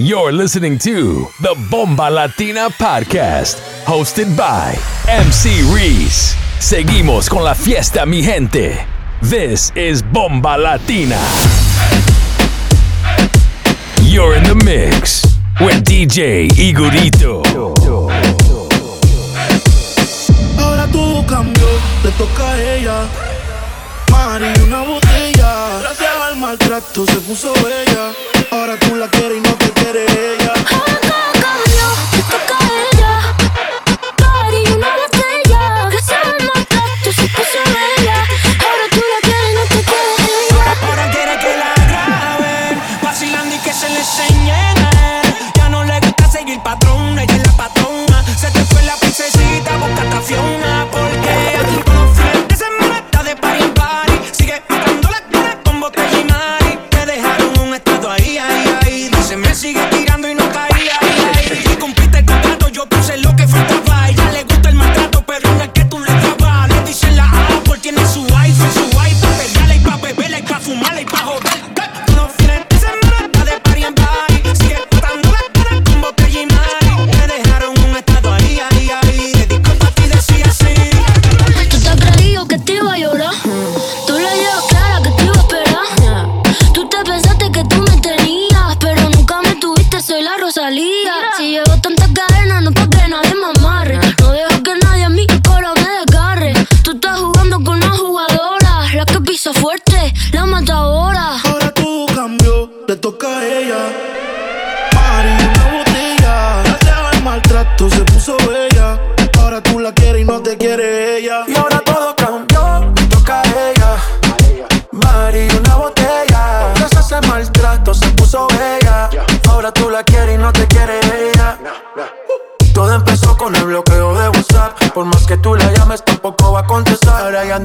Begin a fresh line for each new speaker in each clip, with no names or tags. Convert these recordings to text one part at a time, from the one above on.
You're listening to the Bomba Latina Podcast, hosted by MC Reese. Seguimos con la fiesta, mi gente. This is Bomba Latina. You're in the mix with DJ Igorito.
Ahora todo cambió, le toca a ella. Mari una botella. Gracias al maltrato se puso bella. Ahora tú la quieres y no te quiere ella.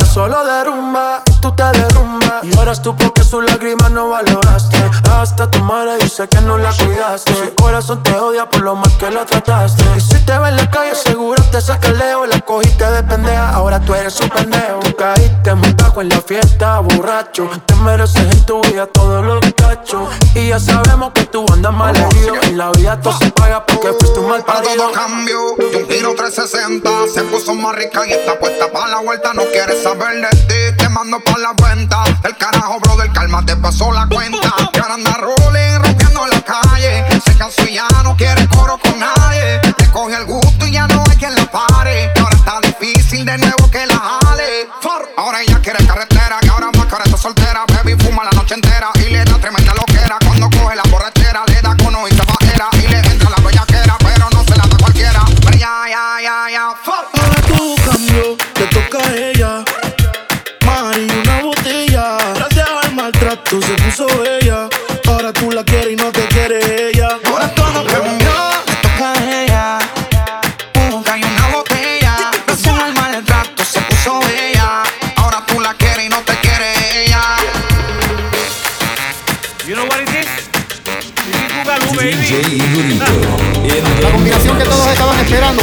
solo derrumba, tú te derrumbas. Lloras tú porque sus lágrimas no valoraste dejaste, tu madre dice que no la cuidaste. Su corazón te odia por lo mal que la trataste. Y si te ve en la calle, seguro te saca el leo. La cogiste de pendeja, ahora tú eres un pendejo. Tú caíste muy bajo en la fiesta, borracho. Te mereces en tu vida todos los cachos. Y ya sabemos que tú andas mal herido. En la vida todo se paga porque fuiste un mal parido.
Todo cambio, de un giro 360. Se puso más rica y está puesta para la vuelta. No quieres saber de ti, te mando para la venta. El carajo, bro, del calma te pasó la cuenta. puso ella. Ahora
tú la quieres y no te quiere ella.
Ahora todo cambió, le toca a ella. Uh, hay una botella. Pasó al mal rato, se puso ella. Ahora tú la quieres y no te quiere ella.
You know what it is? It is Bugalú, baby.
La combinación que todos estaban esperando.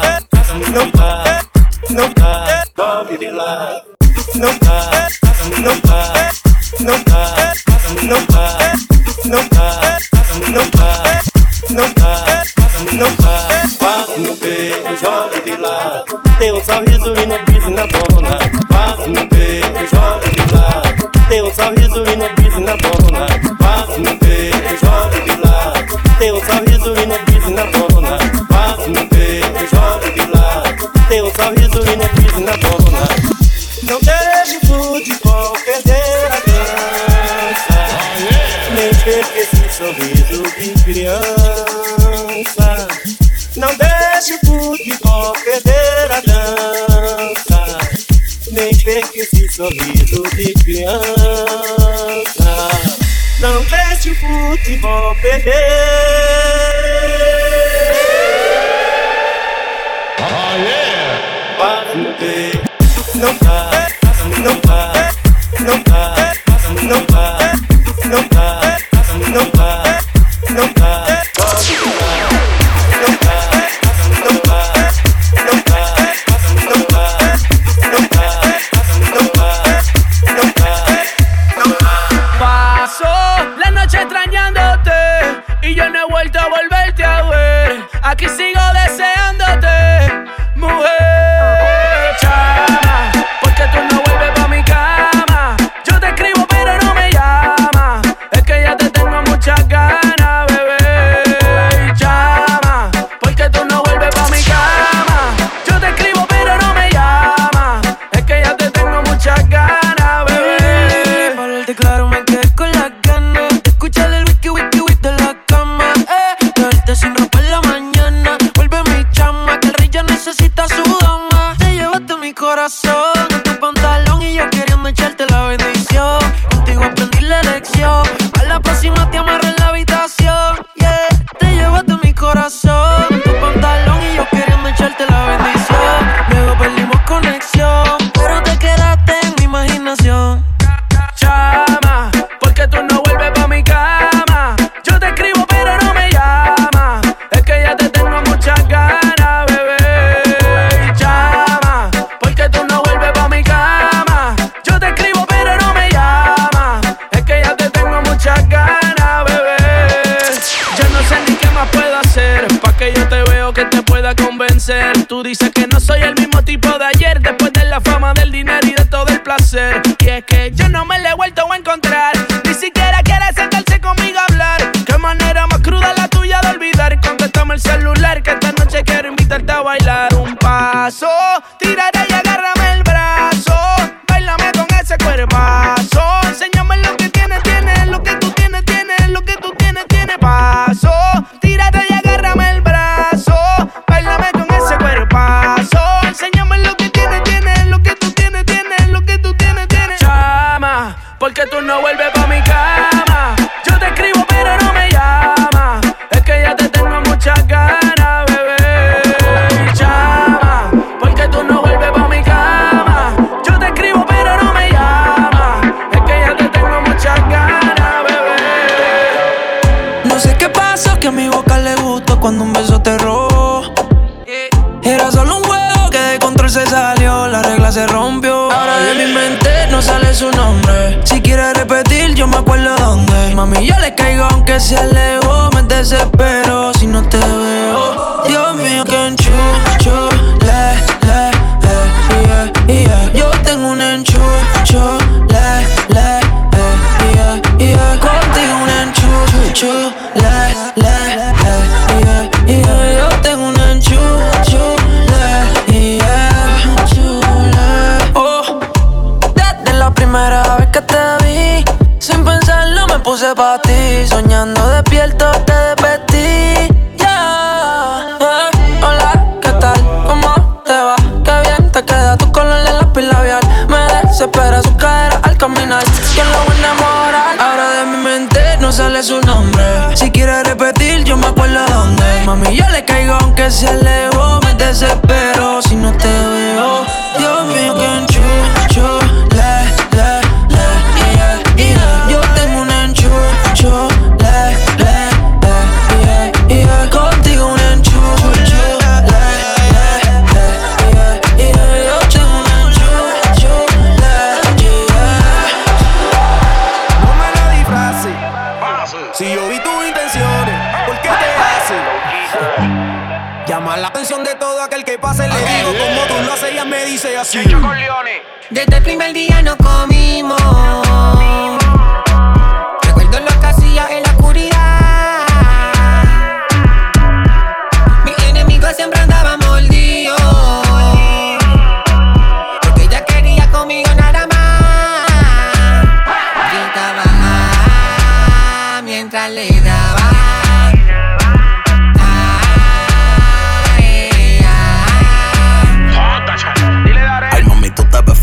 rompió. Ahora de mi mente no sale su nombre. Si quiere repetir, yo me acuerdo dónde. Mami, yo le caigo aunque se alejó. Me desespero si no te veo. Dios mío, caigo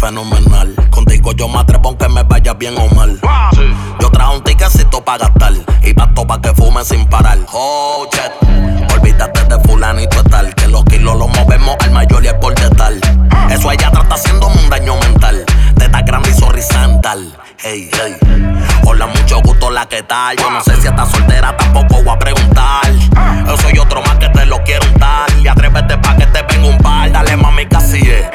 fenomenal. Contigo yo me atrevo aunque me vaya bien o mal. Yo trajo un ticketcito para gastar y pasto para que fume sin parar. Oh, shit. Olvídate de fulanito y tal. Que los kilos los movemos al mayor y al por tal. Eso ella trata haciéndome un daño mental. Teta grande y horizontal. Hey, hey. Hola, mucho gusto, la que tal. Yo no sé si estás soltera, tampoco voy a preguntar. Yo soy otro más que te lo quiero untar. Y atrévete pa' que te venga un par. Dale, mami, casi es.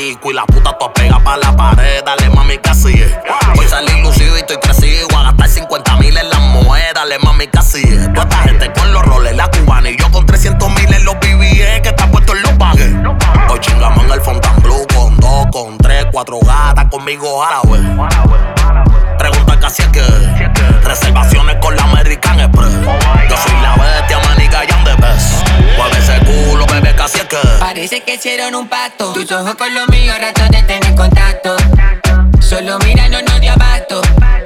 Y la puta toda pega pa' la pared. Dale, mami, casi es. Voy a salir lucido y estoy crecido. A gastar 50 mil en las monedas. Dale, mami, casi es. Toda esta gente con los roles, la cubana. Y yo con 300 mil en los BBE que está puesto en los bagues. Hoy chingamos en el Fontainebleau con dos, con tres, cuatro gatas conmigo árabe. Pregunta casi es que reservaciones con la American Express. Yo soy la bestia,
Parece que hicieron un pacto. Tus ojos con los míos, rato de tener contacto. Solo mira, no nos abasto.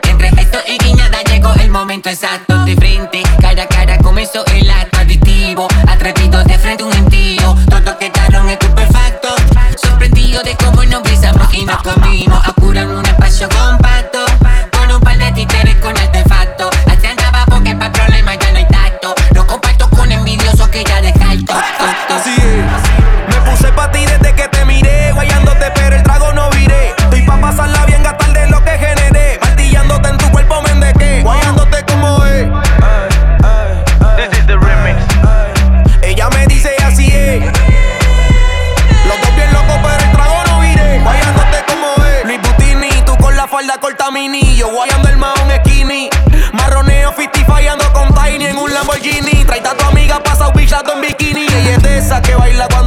Entre gesto y guiñada llegó el momento exacto. De frente, cara a cara comenzó el acto adictivo. Atrevido de frente un gentío. Todos quedaron estupefactos. Sorprendido de cómo nos besamos y nos comimos. Apuran un espacio compacto.
Esa que baila cuando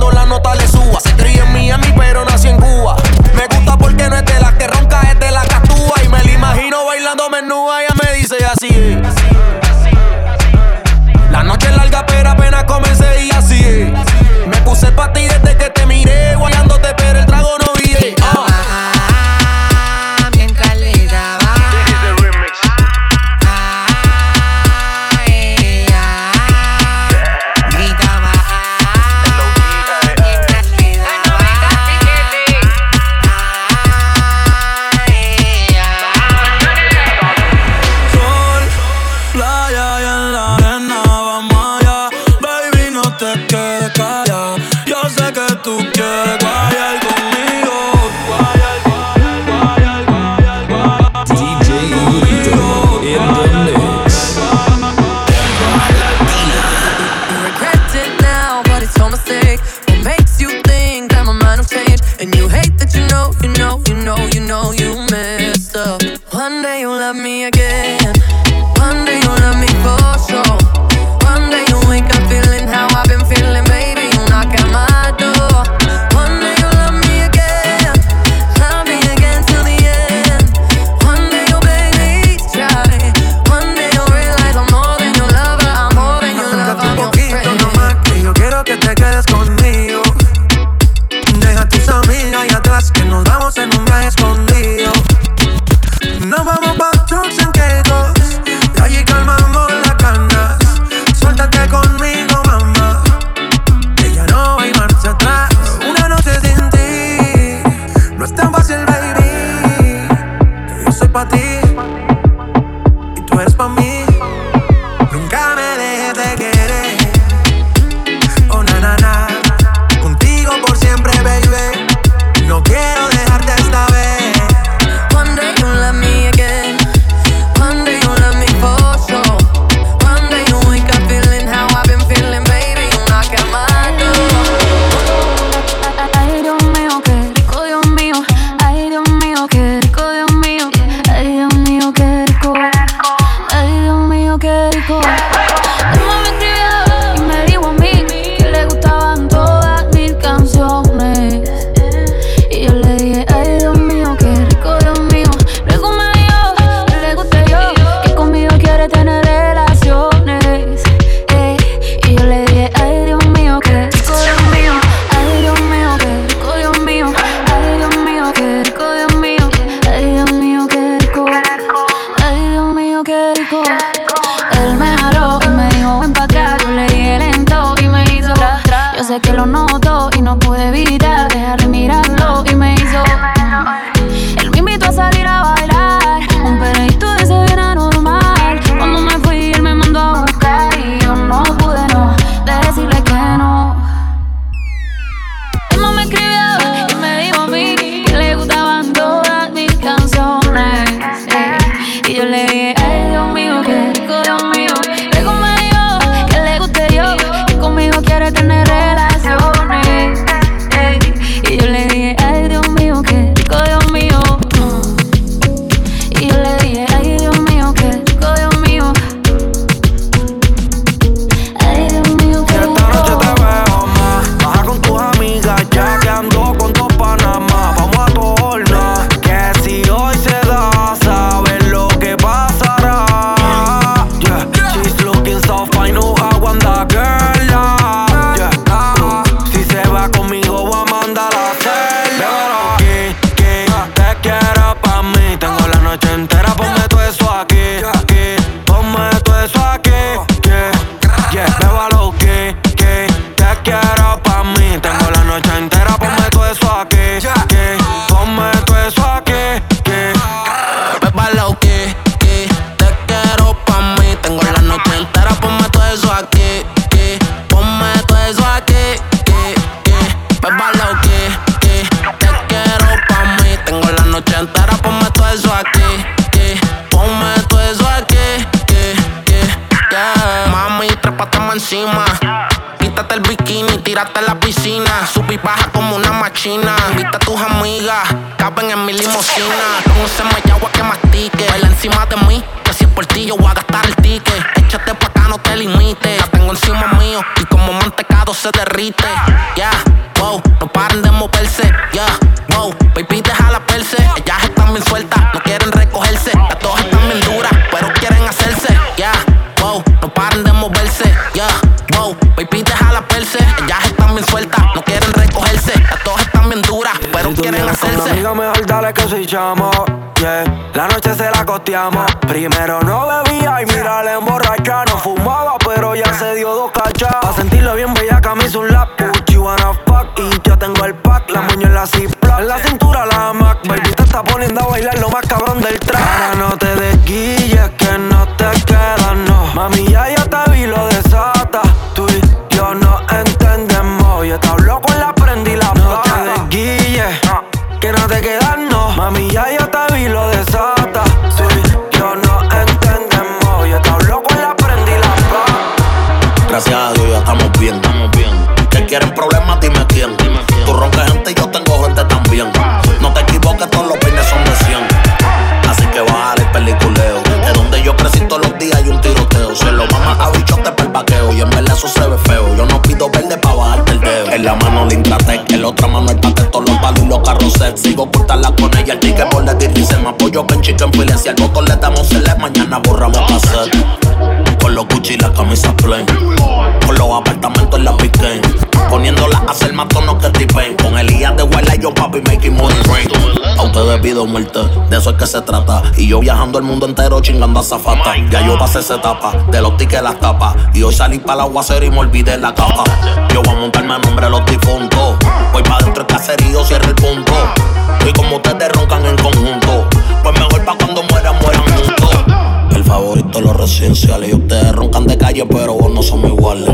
Yeah. La
noche se la costeamos. Primero
apoyo con chicken file. Si al botón le damos el mañana borramos cassette. Con los Gucci y la camisa plain. Con los apartamentos en la weekend. Poniéndola a hacer más tonos que tipen. Con el IA de Wildlife, yo papi making money rain. A ustedes pido muerte, de eso es que se trata. Y yo viajando el mundo entero chingando a zafata. Ya yo pasé esa etapa, de los tickets las tapas. Y hoy salí para la aguacero y me olvidé la capa. Yo voy a montarme a nombre de los difuntos. Voy para dentro del caserío, cierre el punto. Y como ustedes roncan en conjunto, mueran, juntos. El favorito los residenciales. Y ustedes roncan de calle, pero vos no somos iguales.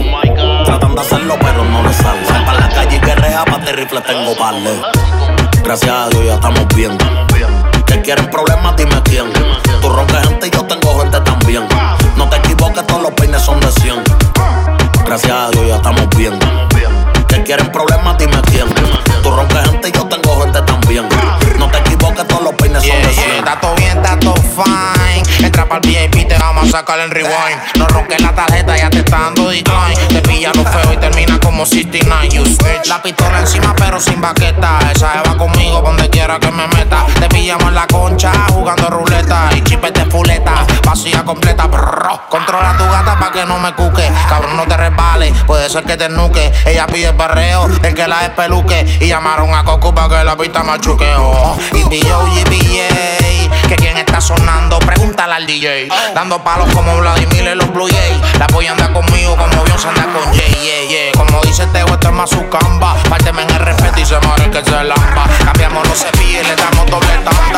Tratan de hacerlo, pero no les sale. Sal para la calle y guerrea, pa' de rifle tengo parle. Gracias a Dios ya estamos bien. Que quieren problemas, dime quién. Tú roncas gente y yo tengo gente también. No te equivoques, todos los peines son de 100. Gracias a Dios ya estamos bien. Que quieren problemas, dime quién. Tú roncas gente y yo tengo gente también. No te equivoques, todos los peines son de 100.
Fine. Entra el VIP, te vamos a sacar el rewind. No ronques la tarjeta, ya te está dando decline. Te pilla lo feo y termina como 69. You. La pistola encima, pero sin baqueta. Esa va conmigo donde quiera que me meta. Te pillamos en la concha, jugando ruleta. Y chipes de fuleta, vacía completa. Brrr. Controla tu gata pa' que no me cuque. Cabrón, no te resbales, puede ser que te nuque. Ella pide perreo, el que la despeluque. Y llamaron a Coco pa' que la pista machuque. Oh. Y B.O. Que quien está sonando, pregúntale al DJ. Dando como Vladimir en los Blue Jays. La polla anda conmigo como Beyoncé anda con Jay, yeah, yeah. Como dice Tego, esto es más su camba. Párteme en el respeto y se muere que se lamba. Cambiamos los cepillos le damos doble.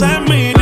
Esa es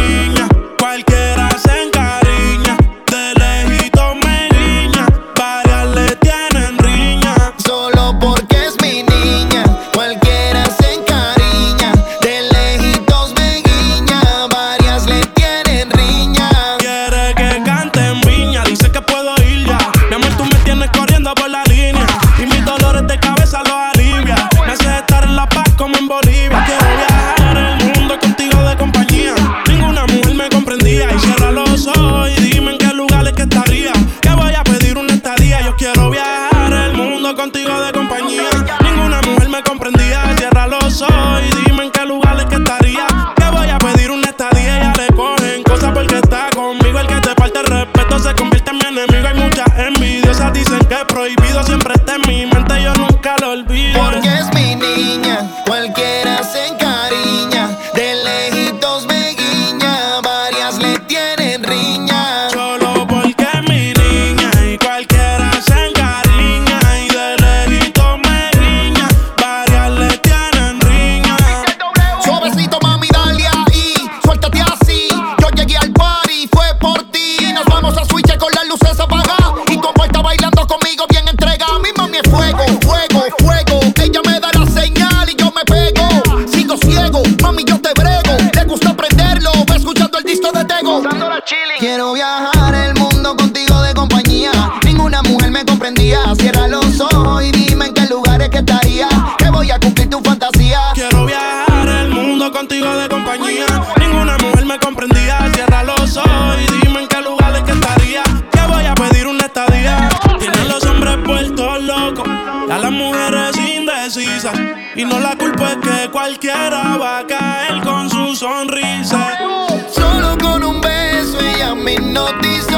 ella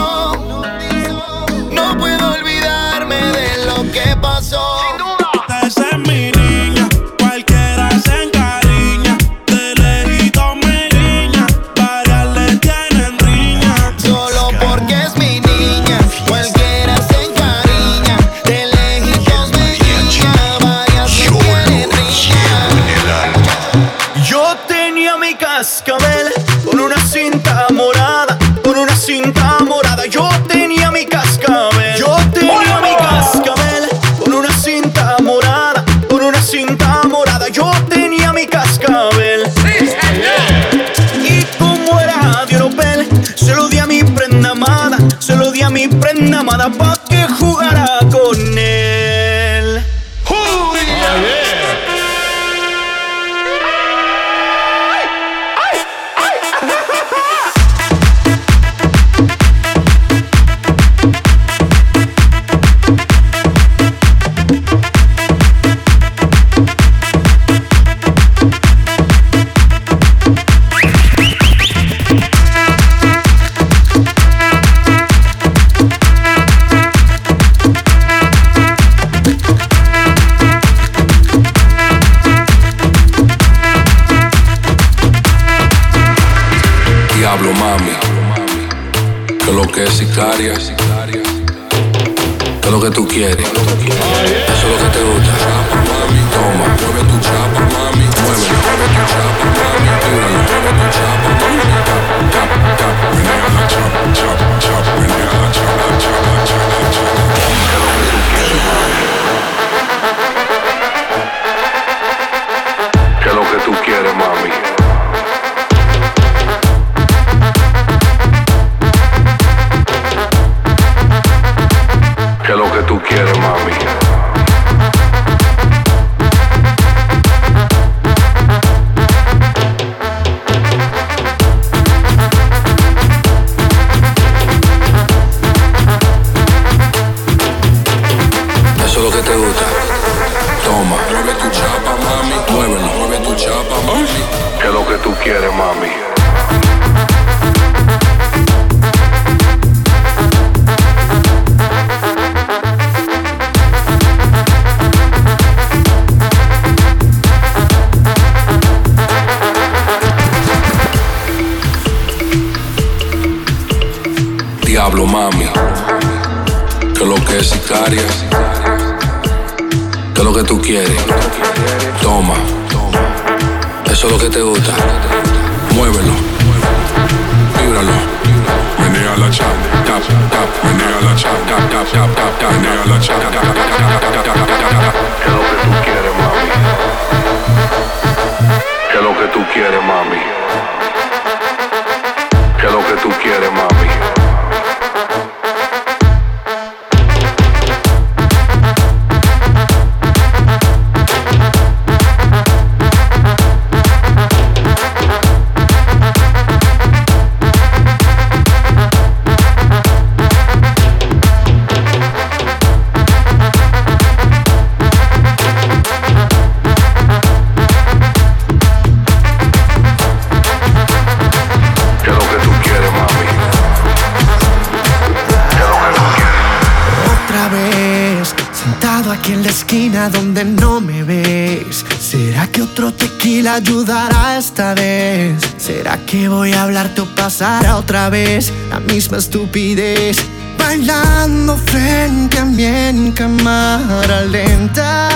otra vez la misma estupidez? Bailando frente a mí en cámara lenta.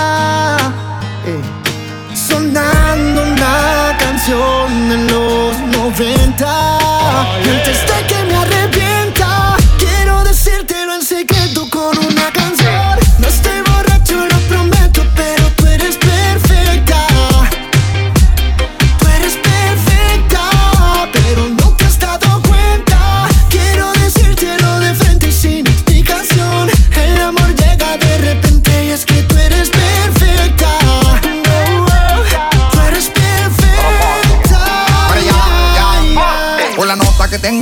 Ey. Sonando una canción de los 90 Y antes de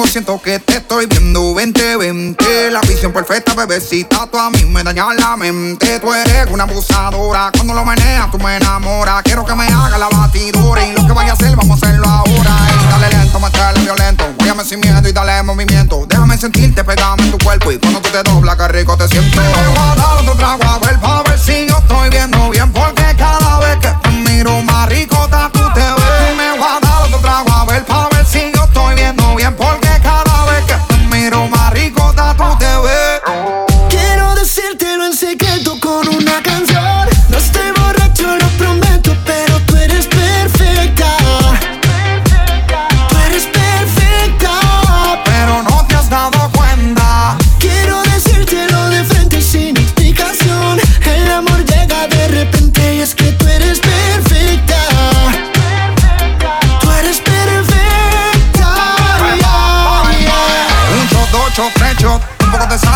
siento que te estoy viendo. 2020 La visión perfecta, bebecita, tú a mí me dañas la mente. Tú eres una abusadora, cuando lo meneas tú me enamoras. Quiero que me haga la batidura y lo que vaya a hacer vamos a hacerlo ahora. Dale lento, meterle violento, guáyame sin miedo y dale movimiento. Déjame sentirte, pegame en tu cuerpo y cuando tú te doblas, que rico te siento. Me voy a dar otro trago a ver, pa' ver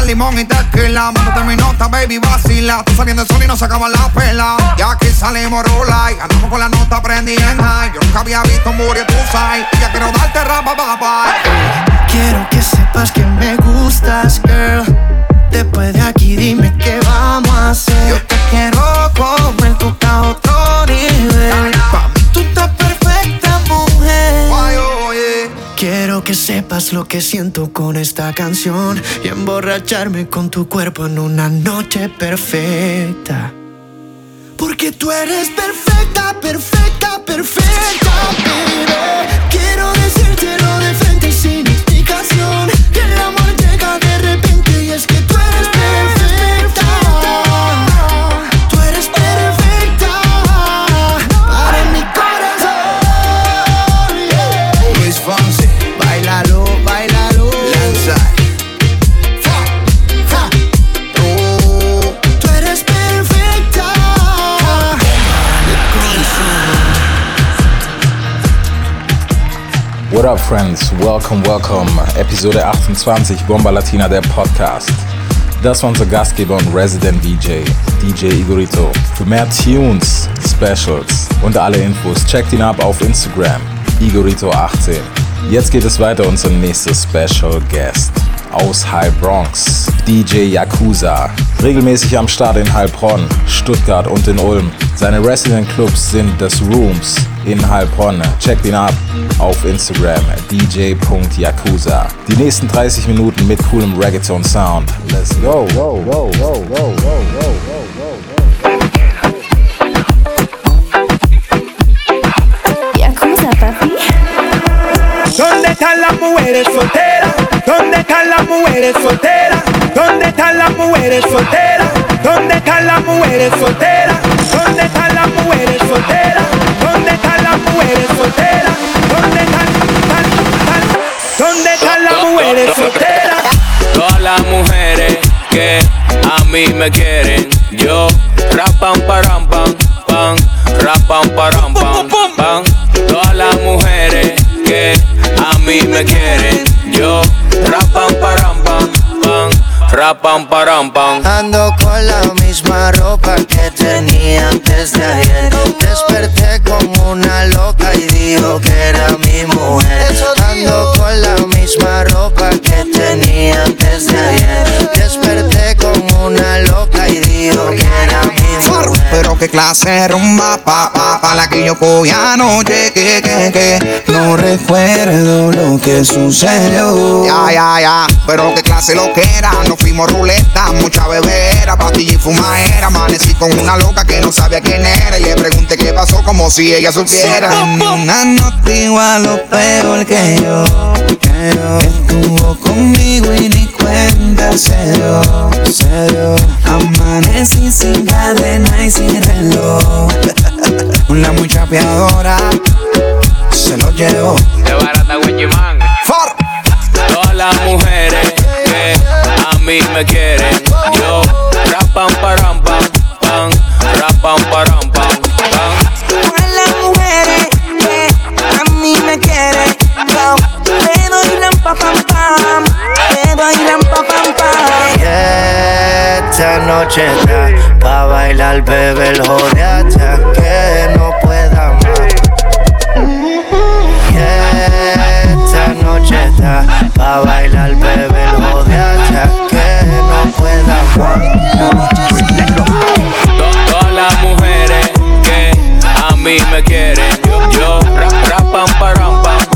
limón y tequila. Mándate mi nota, baby, vacila. Tú saliendo del sol y no se acaba la pela. Y aquí salimos rola y con la nota prendida en high. Yo nunca había visto un booty, tú sabes ya quiero darte rapa, papá
lo que siento con esta canción y emborracharme con tu cuerpo en una noche perfecta. Porque tú eres perfecta, perfecta, perfecta, baby. Quiero
friends? Welcome, welcome. Episode 28 Bomba Latina, der Podcast. Das war unser Gastgeber und Resident DJ, DJ Igorito. Für mehr Tunes, Specials und alle Infos checkt ihn ab auf Instagram, Igorito18. Jetzt geht es weiter, unser nächster Special Guest aus High Bronx, DJ Yakuza. Regelmäßig am Start in Heilbronn, Stuttgart und in Ulm. Seine Resident Clubs sind das Rooms in Heilbronn. Checkt ihn ab auf Instagram, dj.yakuza. Die nächsten 30 Minuten mit coolem Reggaeton Sound. Let's go. go, go, go, go, go, go,
Yakuza, papi.
¿Dónde están las mujeres solteras? ¿Dónde
están las mujeres solteras? ¿Dónde están las mujeres solteras? ¿Dónde están las mujeres solteras? ¿Dónde están las mujeres solteras? ¿Dónde están las mujeres solteras? ¿Dónde están, ¿Dónde están las mujeres solteras?
Todas las mujeres que a mí me quieren, yo rapam param pam pam, rapam param pam pam. Todas las mujeres que a mí me quieren, yo rapam rapam param pam.
Ando con la misma ropa que tenía antes de ayer. Desperté como una loca y dijo que era mi mujer. Ando con la misma ropa que tenía antes de ayer. Desperté como una loca y dijo que era mi mujer.
Pero qué clase de rumba pa, pa, pa la que yo cogí anoche que, que, que No recuerdo lo que sucedió Ya, ya, ya Pero qué clase lo que era Nos fuimos ruleta, mucha bebera Pastilla y fumadera Amanecí con una loca que no sabía quién era Y le pregunté qué pasó como si ella supiera
Una nota igual o peor que yo. Estuvo conmigo y ni cuenta se dio. Se dio. Amanecí sin y sin reloj.
Una muy chapeadora Se lo llevó
De barata Wichiman. Todas las mujeres que a mí me quieren, yo rapam param pam pam, rapam param pam pam.
Todas las mujeres que a mí me quieren, yo rampa pam pam, le doy rampa pam pam.
Esta noche está pa' bailar, bebé, el jode hasta que no pueda más. Esta noche está pa' bailar, bebé, el jode hasta que no pueda más.
To- Todas las mujeres que a mí me quieren, yo rap rapam param pam pam,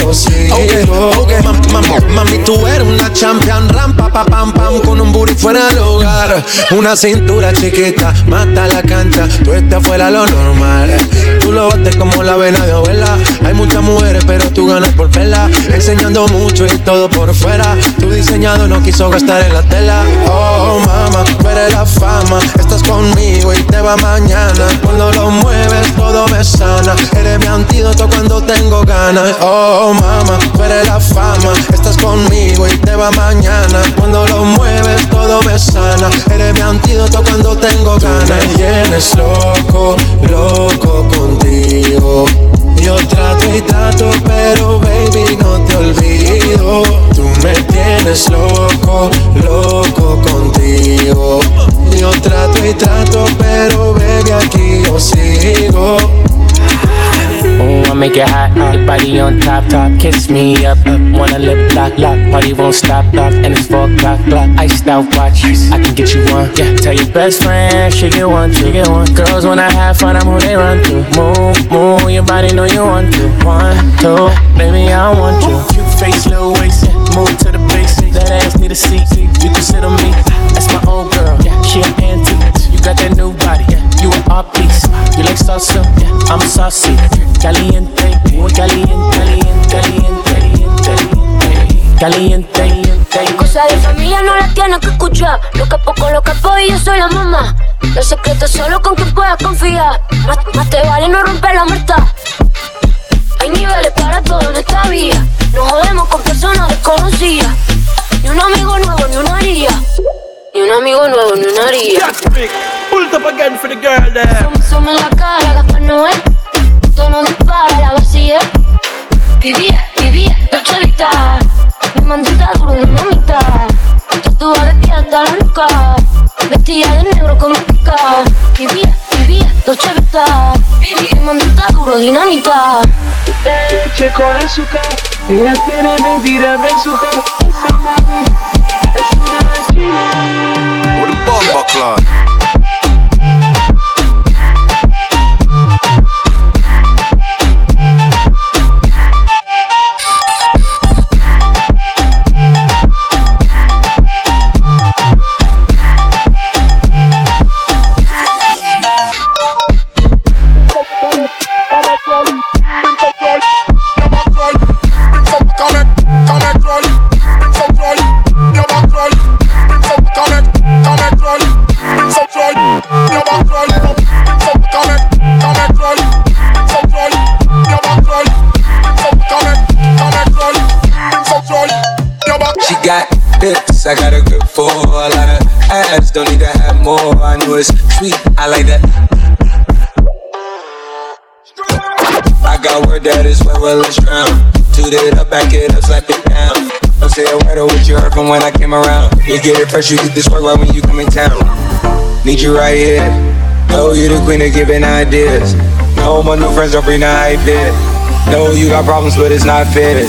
yo sigo.
Ok, mam- mam- mami, tú eres una champion, ram pa pa pam pam, con un booty fuera del hogar.
Una cintura chiquita, mata la cancha, tú estás fuera lo normal. Tú lo bates como la vena de abuela. Hay muchas mujeres, pero tú ganas por verla. Enseñando mucho y todo por fuera. Tu diseñado no quiso gastar en la tela. Oh, mama, tú eres la fama. Estás conmigo y te va mañana. Cuando lo mueves, todo me sana. Eres mi antídoto cuando tengo ganas. Oh, mama, tú eres la fama. Estás conmigo y te va mañana. Cuando lo mueves, todo me sana. Eres mi antídoto cuando tengo ganas. me tienes loco, loco contigo. Yo trato y trato, pero baby no te olvido. Tú me tienes loco, loco contigo. Yo trato y trato, pero baby aquí yo sigo.
Ooh, I make it hot, your body on top, top. Kiss me up, up. Wanna lip lock, lock. Party won't stop, lock. And it's four o'clock, clock. Iced out watch, I can get you one. Yeah, tell your best friend she get one, she get one. Girls wanna have fun, I'm who they run to. Move, move, your body know you want to. One, two, baby I want you. Cute face, little waist, move to the basics. That ass need a seat, you can sit on me. That's my old girl, yeah. She an antique. You got that new body, yeah. You an art piece. You like salsa, yeah. I'm saucy. Caliente, muy caliente, caliente, caliente, caliente, caliente.
Cosa de familia no la tienes que escuchar. Lo capo con lo capo y yo soy la mamá. Los secretos solo con quien puedas confiar. Más, más te vale no romper la muerta. Hay niveles para todo en esta vida. No jodemos con personas desconocidas. Ni un amigo nuevo, ni una haría. Ni un amigo nuevo, ni una haría.
Pulled up again for the girl there.
En la cara, Gaspar Noé. Tono dispara, la vacía. Vivía, vivía, Dolce Vita. Mi mandita duro de mamita. Tatuada de pie hasta la nuca. Vestida de negro como pica. Vivía, vivía, Dolce Vita. Mi mandita duro, dinamita.
Leche con azúcar. Ella tiene mentira de azúcar. Es una china.
Club.
She hips, I got a grip for a lot of ass. Don't need to have more. I know it's sweet, I like that. I got word that is well, well, let's drown. Toot it up, back it up, slap it down. Don't say a word of what you heard from when I came around. You get it fresh, you get this work right when you come in town. Need you right here. Know you the queen of giving ideas. No, my new friends don't bring the hype in. Know you got problems, but it's not fair.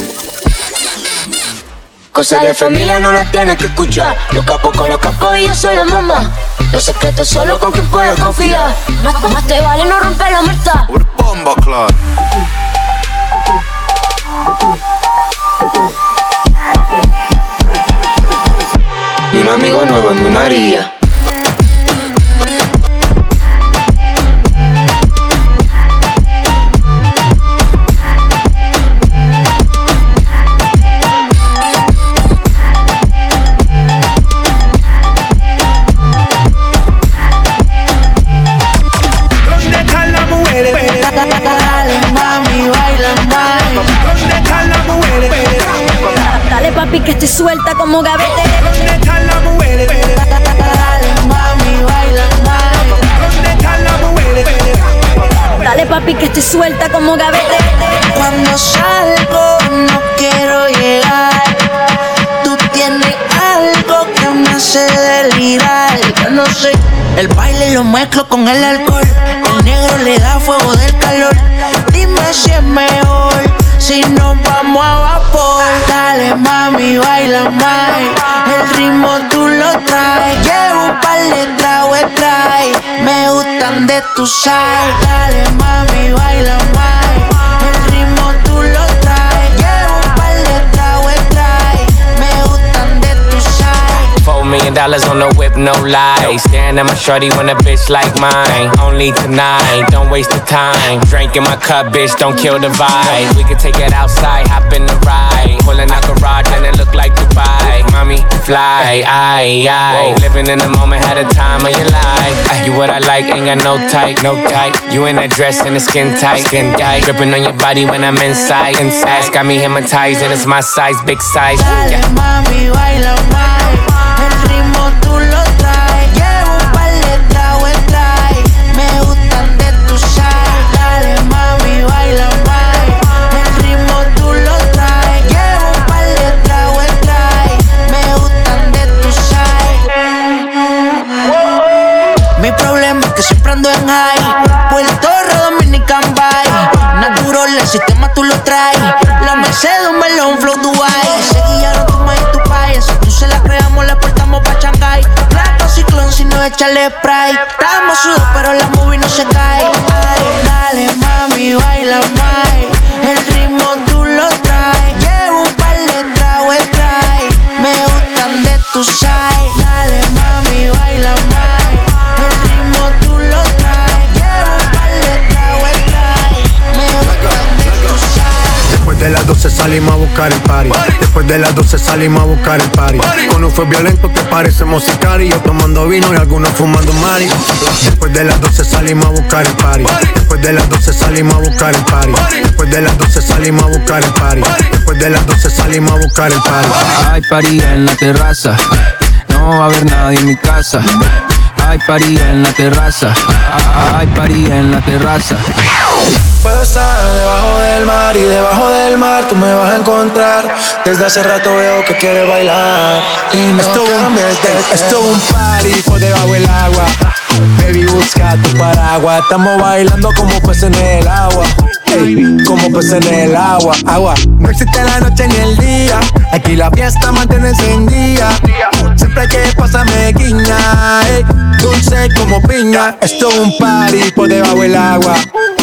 Cosas de familia no las tienes que escuchar. Los capos con los capos y yo soy la mamá. Los secretos solo con quien puedes confiar. Más, más te vale no romper la muerta.
Bomba Club.
Y un amigo nuevo en mi María.
Que estoy suelta como gavete.
¿Dónde están las mujeres?
Dale mami, baila mami.
¿Dónde están las mujeres?
Dale papi que estoy suelta como gavete.
Cuando salgo no quiero llegar. Tú tienes algo que me hace delirar. Yo no sé. El baile lo mezclo con el alcohol. El negro le da fuego del calor. Dime si es mejor. Si nos vamos a mami, baila más. El ritmo tú lo traes. Llevo un par de trae. Me gustan de tu sal. Dale mami, baila más.
Million dollars on the whip, no lie. Staring at my shorty when a bitch like mine. Only tonight, don't waste the time. Drink in my cup, bitch, don't kill the vibe. We can take it outside, hop in the ride. Pulling out garage and it look like Dubai. Mommy, fly, aye, aye. Living in the moment, had a time of your life. Ah, you what I like, ain't got no type, no type. You in that dress and the skin tight, skin tight. Gripping on your body when I'm inside, inside. Got me hypnotized and it's my size, big size.
Dale
Yeah.
12 salimos a buscar el party. Después de las 12 salimos a buscar el party. Con un fue violento que parecemos y Yo tomando vino y algunos fumando mari. Después de las 12 salimos a buscar el party. Después de las 12 salimos a buscar el party. Después de las 12 salimos a buscar el party. Después de las 12 salimos a buscar el party.
Hay party en la terraza, no va a haber nadie en mi casa. Hay party en la terraza, hay party en la terraza.
Puedo estar debajo del mar y debajo del mar tú me vas a encontrar. Desde hace rato veo que quieres bailar. Y no
Esto es un- Esto un party por debajo del agua. Baby, busca tu paraguas. Estamos bailando como peces en el agua. Como peces en el agua. Agua. No existe la noche ni el día. Aquí la fiesta mantiene encendida. Siempre que pasa me guiña, ey, dulce como piña. Esto es un party por debajo del agua.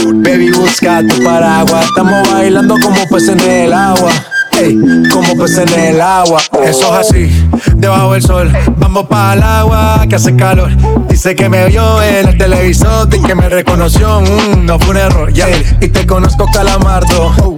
Baby, busca tu paraguas. Estamos bailando como peces en el agua. Ey, como peces en el agua. Eso es así, debajo del sol. Vamos para el agua que hace calor. Dice que me vio en el televisor y que me reconoció. Mm, no fue un error. Y te conozco, calamardo.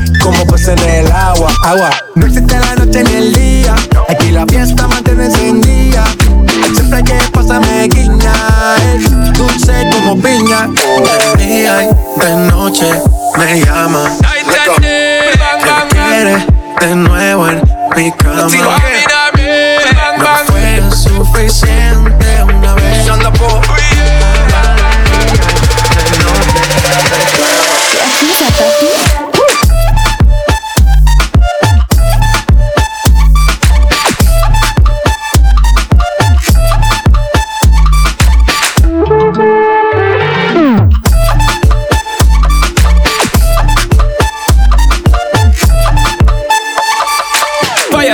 como peces en el agua. Agua. No existe la noche ni el día. Aquí la fiesta mantiene encendida. Siempre que pasa me guiña. ey, dulce como piña. De día y de noche me llama. Que quiere de nuevo en mi cama. No fue suficiente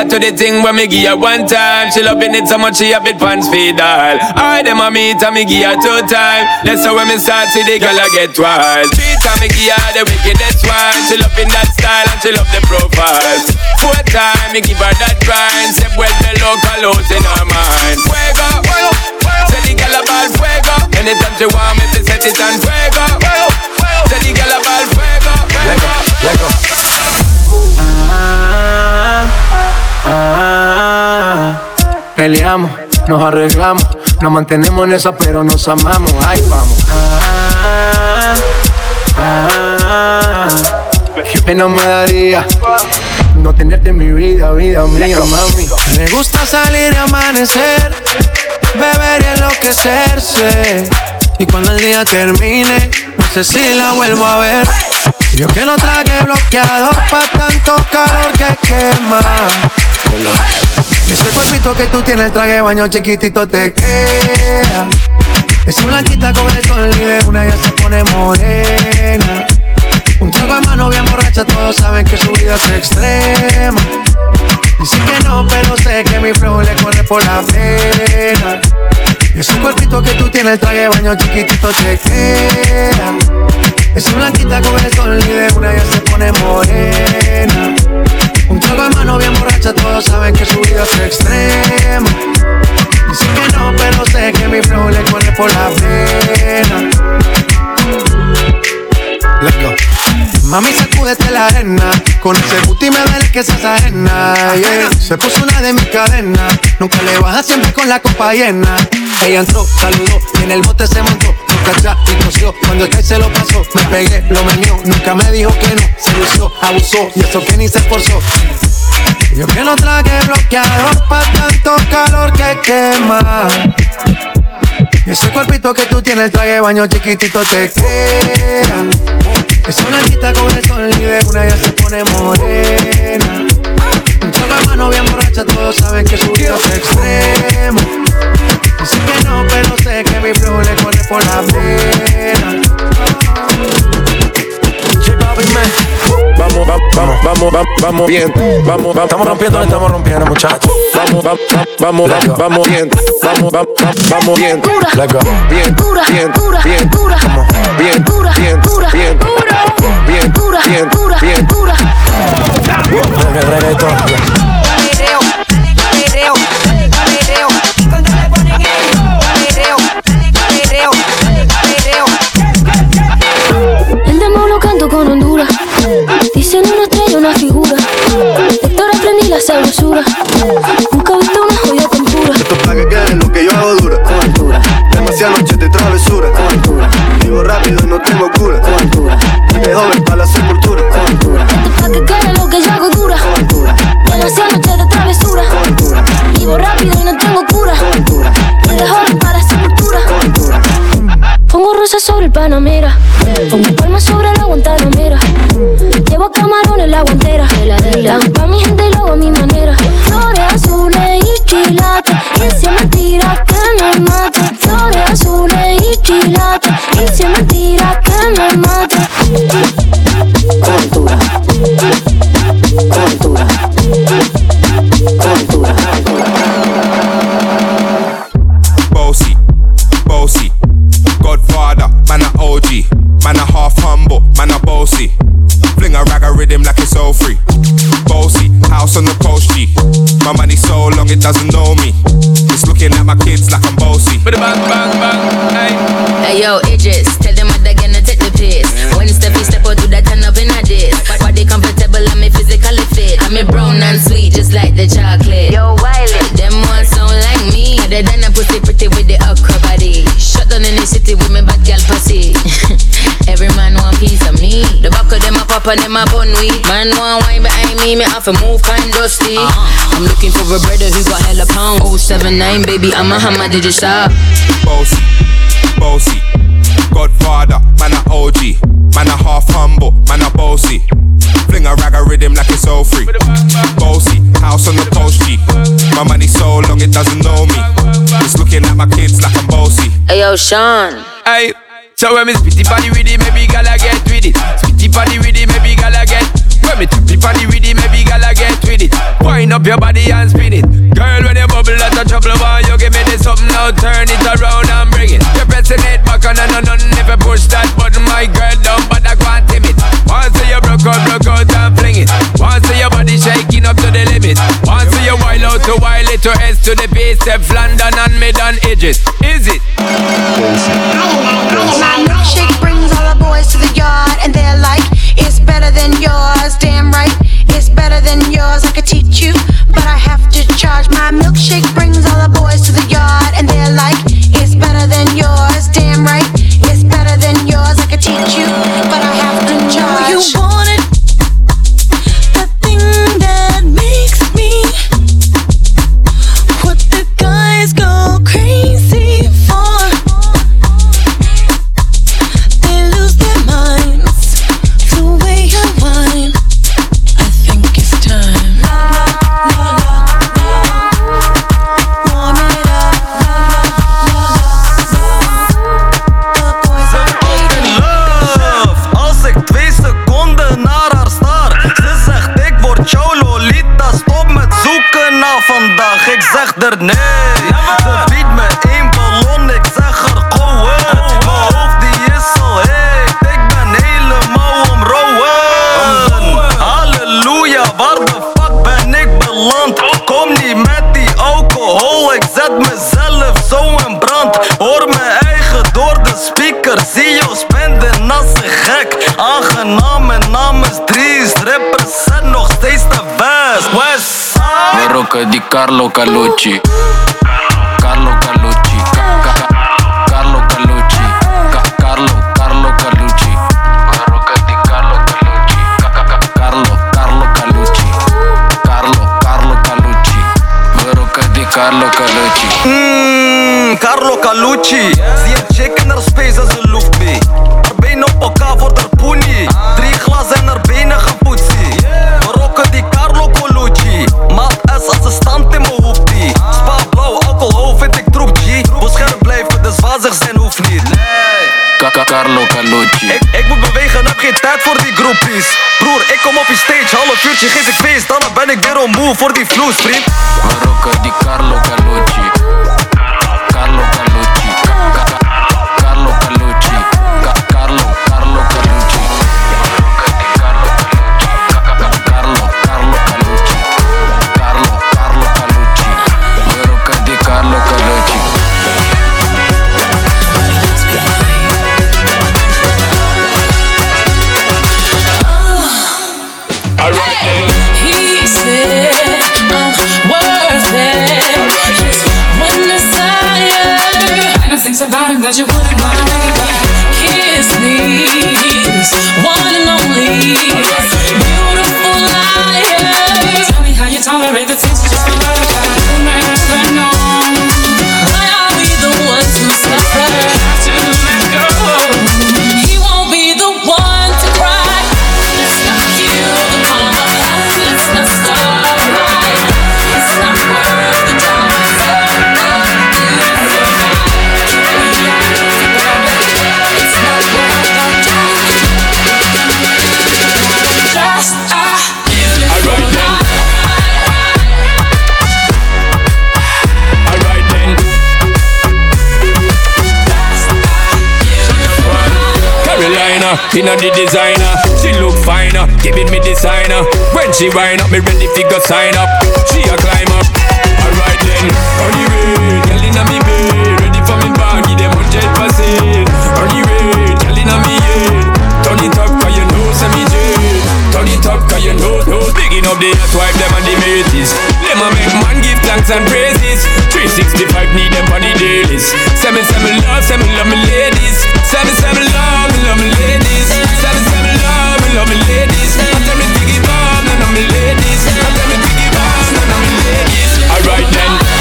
Fire to the thing when me give her one time. She loving it so much she have it pants feed all. I them a meet and me give her two time. That's how when me start see the girl I get wild. Three time me give her the wickedest one. She loving that style and she love the profile. Four time me give her that grind. Say well the local house in her mind. Fuego, fuego, fuego. Say the girl about fuego. Anytime she want me to set it on fuego. fuego, fuego. Say the girl about fuego, fuego.
Ah, peleamos, nos arreglamos, nos mantenemos en esa, pero nos amamos. Ay, vamos. Ah, ah, qué pena me daría no tenerte en mi vida, vida mía. Me gusta salir y amanecer, beber y enloquecerse. Y cuando el día termine, no sé si la vuelvo a ver. Yo que no tragué bloqueador pa' tanto calor que quema. Ese cuerpito que tú tienes, traje baño chiquitito te queda. Esa blanquita con el sol y de una ya se pone morena. Un trago a mano bien borracha, todos saben que su vida es extrema. Dicen que no, pero sé que mi flow le corre por la pena. Y ese cuerpito que tú tienes, traje baño chiquitito te queda. Esa blanquita con el sol y de una ya se pone morena. Un trago a mano bien borracha, todos saben que su vida es extrema. Dicen que no, pero sé que mi flow le corre por la pena. Let's go. Mami, sacúdete la arena. Con ese booty me duele que seas ajena. yeah. Se puso una de mis cadenas. Nunca le baja siempre con la copa llena. Ella entró, saludó y en el bote se montó. Atrás y cosió. Cuando el que se lo pasó, me pegué, lo menió. Nunca me dijo que no. Se lució, abusó y eso que ni se esforzó. Yo que no traje bloqueador pa' tanto calor que quema. Ese cuerpito que tú tienes, traje baño chiquitito te queda. Esa blanquita con el sol y de una ya se pone morena. Un trago a mano bien borracha, todos saben que su vida es extrema. Dice que no, pero sé que mi flow le corre por la pena.
Vamos, vamos, vamos, vamos, vamos bien. Vamos, vamos,
estamos rompiendo, estamos rompiendo, muchachos.
Vamos, vamos, vamos, vamos bien. Vamos, vamos, vamos bien.
Let's go.
Bien, bien, bien, vamos. Bien, bien, bien, bien, bien,
bien, bien. Reggaeton. Panamera.
And them a bun weed. Man want wine behind me, me have to move kind dusty. Uh-huh. I'm looking for a brother who got hella pound. 079, baby, I'm a hammer, did you stop?
Bossy, bossy, Godfather, man a OG, man a half humble, man a bossy. Fling a rag a rhythm like it's all free. Bossy, house on the coast G. My money so long it doesn't know me. It's looking at my kids like I'm bossy.
Hey yo, Sean.
Hey, so when me spitty body with it, maybe gala get with it. Spitty body with it, maybe gala get. When me tappy body with it, maybe gala get with it. Wind up your body and spin it. Girl, when you bubble out of trouble, why you give me this something now? Turn it around and bring it. You're pressing it back on and on. If you push that button, my girl, down, but I can't tame it. Once you broke out, broke out and your body shaking up to the limit. Once you wild out to wild it to S to the base, Step London and mid and edges. Is it?
My milkshake brings all the boys to the yard, and they're like, it's better than yours. Damn right, it's better than yours. I could teach you, but I have to charge. My milkshake brings all the boys to the yard, and they're like, it's better than yours. Damn right,
nee Ze biedt me één ballon Ik zeg er go Mijn hoofd die is al heet. Ik ben helemaal omrouwen Halleluja Waar de fuck ben ik beland? Kom niet met die alcohol Ik zet mezelf zo in brand. Hoor mijn eigen door de speaker Zie jou spenden als een gek. Aangenaam mijn naam is Dries Represent nog steeds de West
Vero che di Carlo Calucci. Carlo Calucci. ca, ca, ca, Carlo Callucci Carlo Carlo Calucci. Vero che di Carlo Callucci Carlo Carlo Calucci. Carlo Carlo Calucci. Vero che di Carlo Calucci.
Mmm Carlo Calucci. Zie checken naar space als een lucht mee Arbeid op elkaar voor de poenie Drie glazen naar Een stand in mijn hoefie Spa blauw, alcohol vind ik troep G. Wil scherp blijven, dus wazig zijn hoeft niet.
Ca- Carlo Calucci.
ik, ik moet bewegen, heb geen tijd voor die groepies. Broer, ik kom op je stage, half uurtje geef ik feest. Dan ben ik weer on moe voor die vloes, vriend.
Me roca di Carlo Calucci. Designer, inna the designer. She look finer, giving me designer. When she wind up, me ready fi go sign up. She a climb up. Alright then, on the way, girl inna me bed, ready for me bag, give them hundred percent. On the way, girl inna me head, turn it up 'cause you know say me jet. Turn it up 'cause you know, know. Bigging up the hot wife them and the mateys. Them a make man give thanks and praises. 365 need them on the dailies. Say me, say me love, say me love me ladies. Seven seven love me, love me ladies. Seven seven love me, love me ladies. I tell me diggy bomb, ladies. I tell me diggy bomb. Alright then.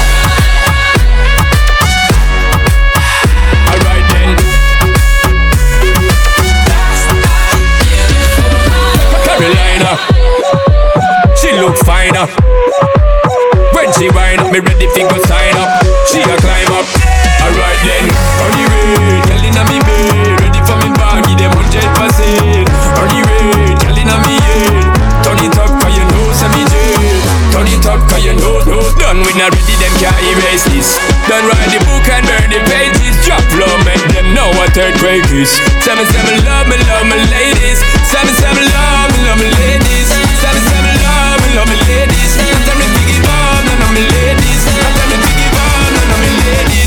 She look fine up. When she wind up, me ready to go sign up. She a climb up. Alright then, on the way, girl me bed, ready for me bag, give them hundred percent. On the way, girl me head, turn it up 'cause you know say me. Turn it up 'cause you know, know. Done with not ready, them can't erase this. Done write the book and burn the pages. Drop low, make them know what grade is. Say me love me, love me ladies. Say me love me, love me ladies. Say me love me, love me ladies. And tell me biggie bomb. And none of ladies. Now tell me biggie bomb, none of me ladies.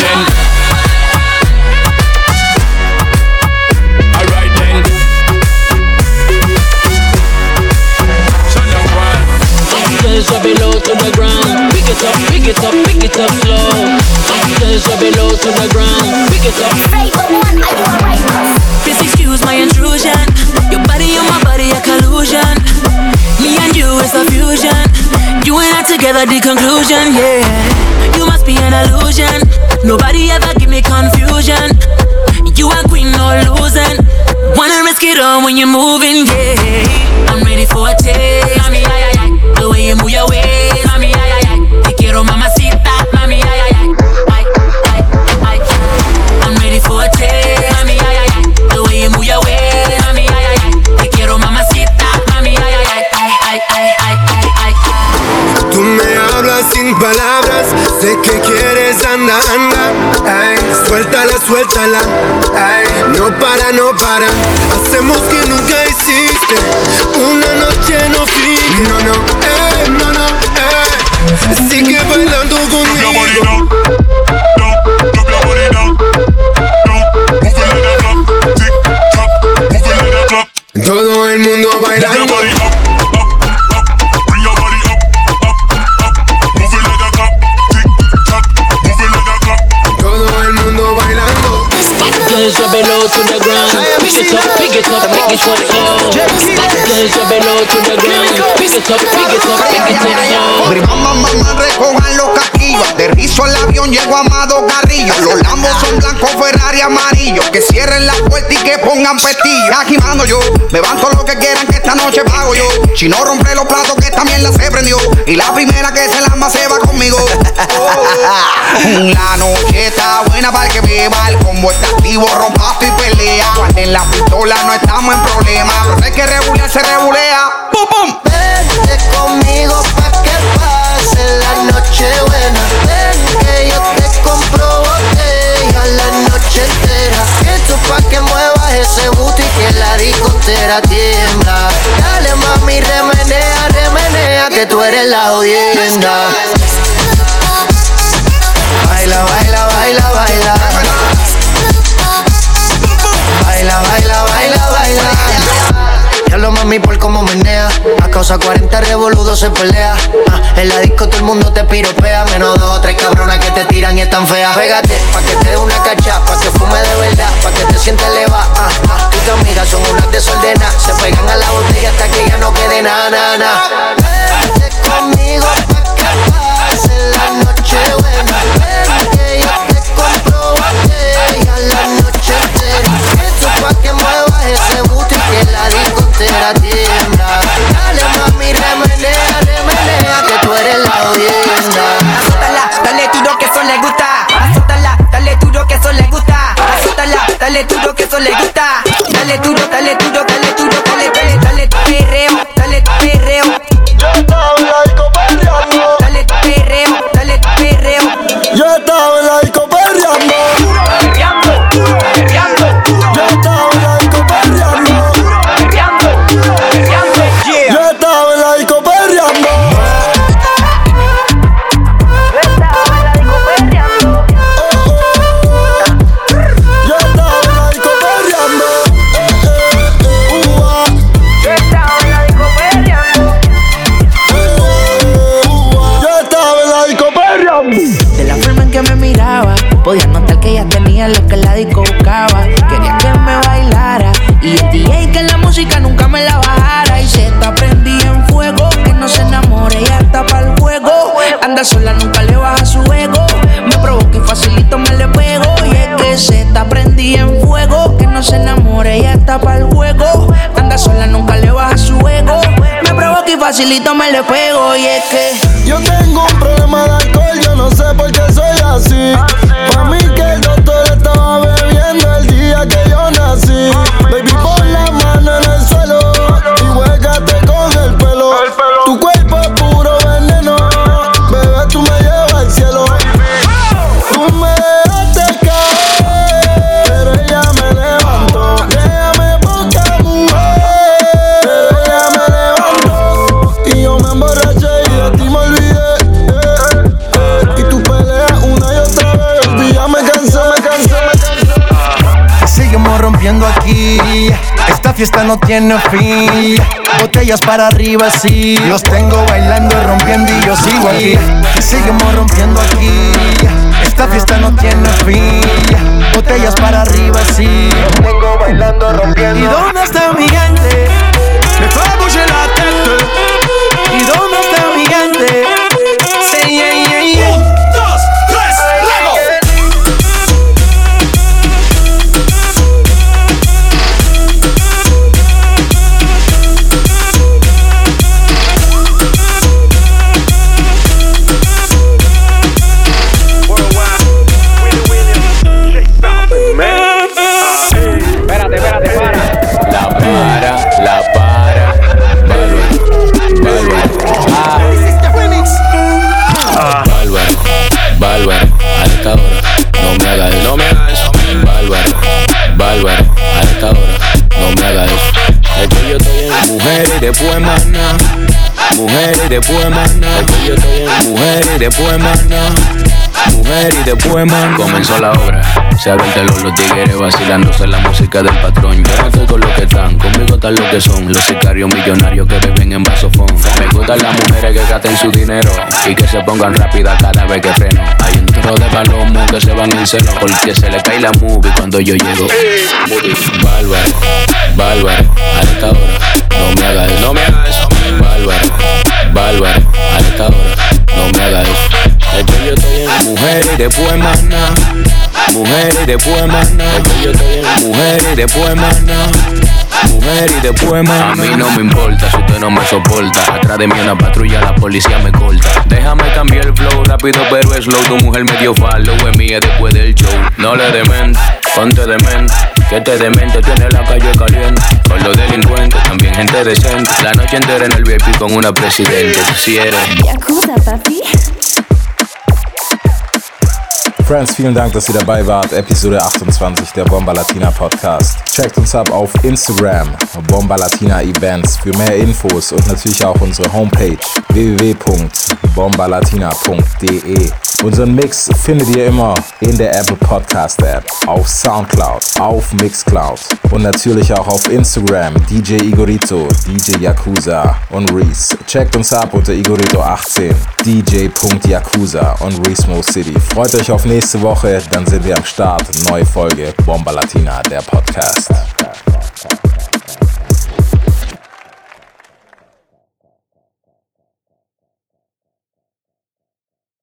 and the conclusion, yeah. You must be an illusion. Nobody ever give me confusion. You are queen, no losing. Wanna risk it all when you're moving, yeah. I'm ready for a taste. The way you move your waist.
Palabras, sé que quieres anda, anda. Ay, suéltala, suéltala. Ay, no para, no para. Hacemos que nunca hiciste. Una noche no finge. No, no, eh, no, no, eh. Sigue bailando conmigo. Todo el mundo bailando.
Up, pick it up, pick it up slow.
Prima, mamá, recojan los casquillos. Aterrizo el avión, llego a Amado Carrillo. Los lambos son blancos, Ferrari amarillo. Que cierren la puerta y que pongan pestillo. Aquí mando yo, me van todo lo que quieran que esta noche pago yo. Si no rompe los platos que también la se prendió. Y la primera que se la se va conmigo. la noche está buena para el que beba. El combo está activo, rompasto y pelea. Cuando en la pistola no estamos en problema. Pero hay que regular, se regulea. ¡Pum, pum!
Vente conmigo pa' que pase la noche buena. Ven que yo te compro botella la noche entera. Esto pa' que muevas ese booty que la discontera tiembla. Dale mami, remenea, remenea, que tú eres la audiencia. Baila, baila, baila, baila. Baila, baila, baila, baila. Ya lo mami por cómo menea. A causa 40 revoludos se pelea. Ah, en la disco todo el mundo te piropea. Menos dos o tres cabronas que te tiran y están feas. Pégate, pa' que te dé una cacha, pa' que fume de verdad, pa' que te sientas elevada. Ah, ah, tú y tu amiga son unas desordenadas. Se pegan a la botella hasta que ya no quede nada, nada, conmigo pa' que pase la noche buena. Yo te la noche entera tú pa' que muevas ese booty que la tiembla. Dale mami,
remenea, remenea, que tú eres la jodienda. Azótala, dale duro que eso le gusta. Azótala, dale
duro que eso le gusta. Azótala,
dale
duro que eso le gusta. Dale duro,
dale duro, dale duro, dale, dale, dale. Podía notar que ella tenía lo que la disco buscaba. Quería que me bailara y el DJ que la música nunca me la bajara. Y se está prendida en fuego, que no se enamore, ella está para el juego. Anda sola, nunca le baja su ego. Me provoca y facilito me le pego. Y es que se está prendida en fuego, que no se enamore, ella está para el juego. Anda sola, nunca le baja su ego. Me provoca y facilito me le pego. Y es que
Yo tengo un problema de alcohol, yo no sé por así. Pa'
fiesta no tiene fin. Botellas para arriba, sí. Los tengo bailando y rompiendo y yo sigo aquí. Seguimos rompiendo aquí. Esta fiesta no tiene fin. Botellas para arriba, sí. Los tengo bailando, rompiendo.
¿Y dónde está mi gente?
Bárbaro. A esta hora, no me hagas eso. No me hagas eso. Bárbaro, bárbaro. A esta hora, no me hagas eso. Es que yo estoy en mujeres y después más nada. Mujeres y después nada. Es que yo estoy en mujeres y después nada. Mujer y después man Comenzó la obra. Se telón, los tigres vacilándose la música del patrón. Yo no estoy con los que están Conmigo están los que son. Los sicarios millonarios que beben en vasofón Me gustan las mujeres que gasten su dinero Y que se pongan rápidas cada vez que freno. Hay un tro de palomos que se van en celo Porque se le cae la movie cuando yo llego. Bárbaro, bárbaro A esta hora. No me hagas eso. No me hagas eso Bárbaro, bárbaro A esta hora. No me hagas eso es que yo estoy en mujeres y después nada. Mujeres y después nada. Es que yo estoy en mujeres y después nada. Mujer y después más A mí no me importa si usted no me soporta. Atrás de mí una patrulla, la policía me corta. Déjame cambiar el flow rápido, pero es slow. Tu mujer me dio fallo, es mía después del show. No le demente, ponte demente. Que te demente tiene la calle caliente. Con los delincuentes, también gente decente. La noche entera en el VIP con una presidente. Si eres.
Yakuza, papi.
Friends, vielen Dank, dass ihr dabei wart. Episode 28 der Bomba Latina Podcast. Checkt uns ab auf Instagram, Bomba Latina Events für mehr Infos und natürlich auch unsere Homepage www.bombalatina.de. Unseren Mix findet ihr immer in der Apple Podcast App, auf Soundcloud, auf Mixcloud und natürlich auch auf Instagram DJ Igorito, DJ Yakuza und Reese. Checkt uns ab unter Igorito18, DJ.Yakuza und Reese City. Freut euch auf nächste Woche, dann sind wir am Start. Neue Folge Bomba Latina, der Podcast.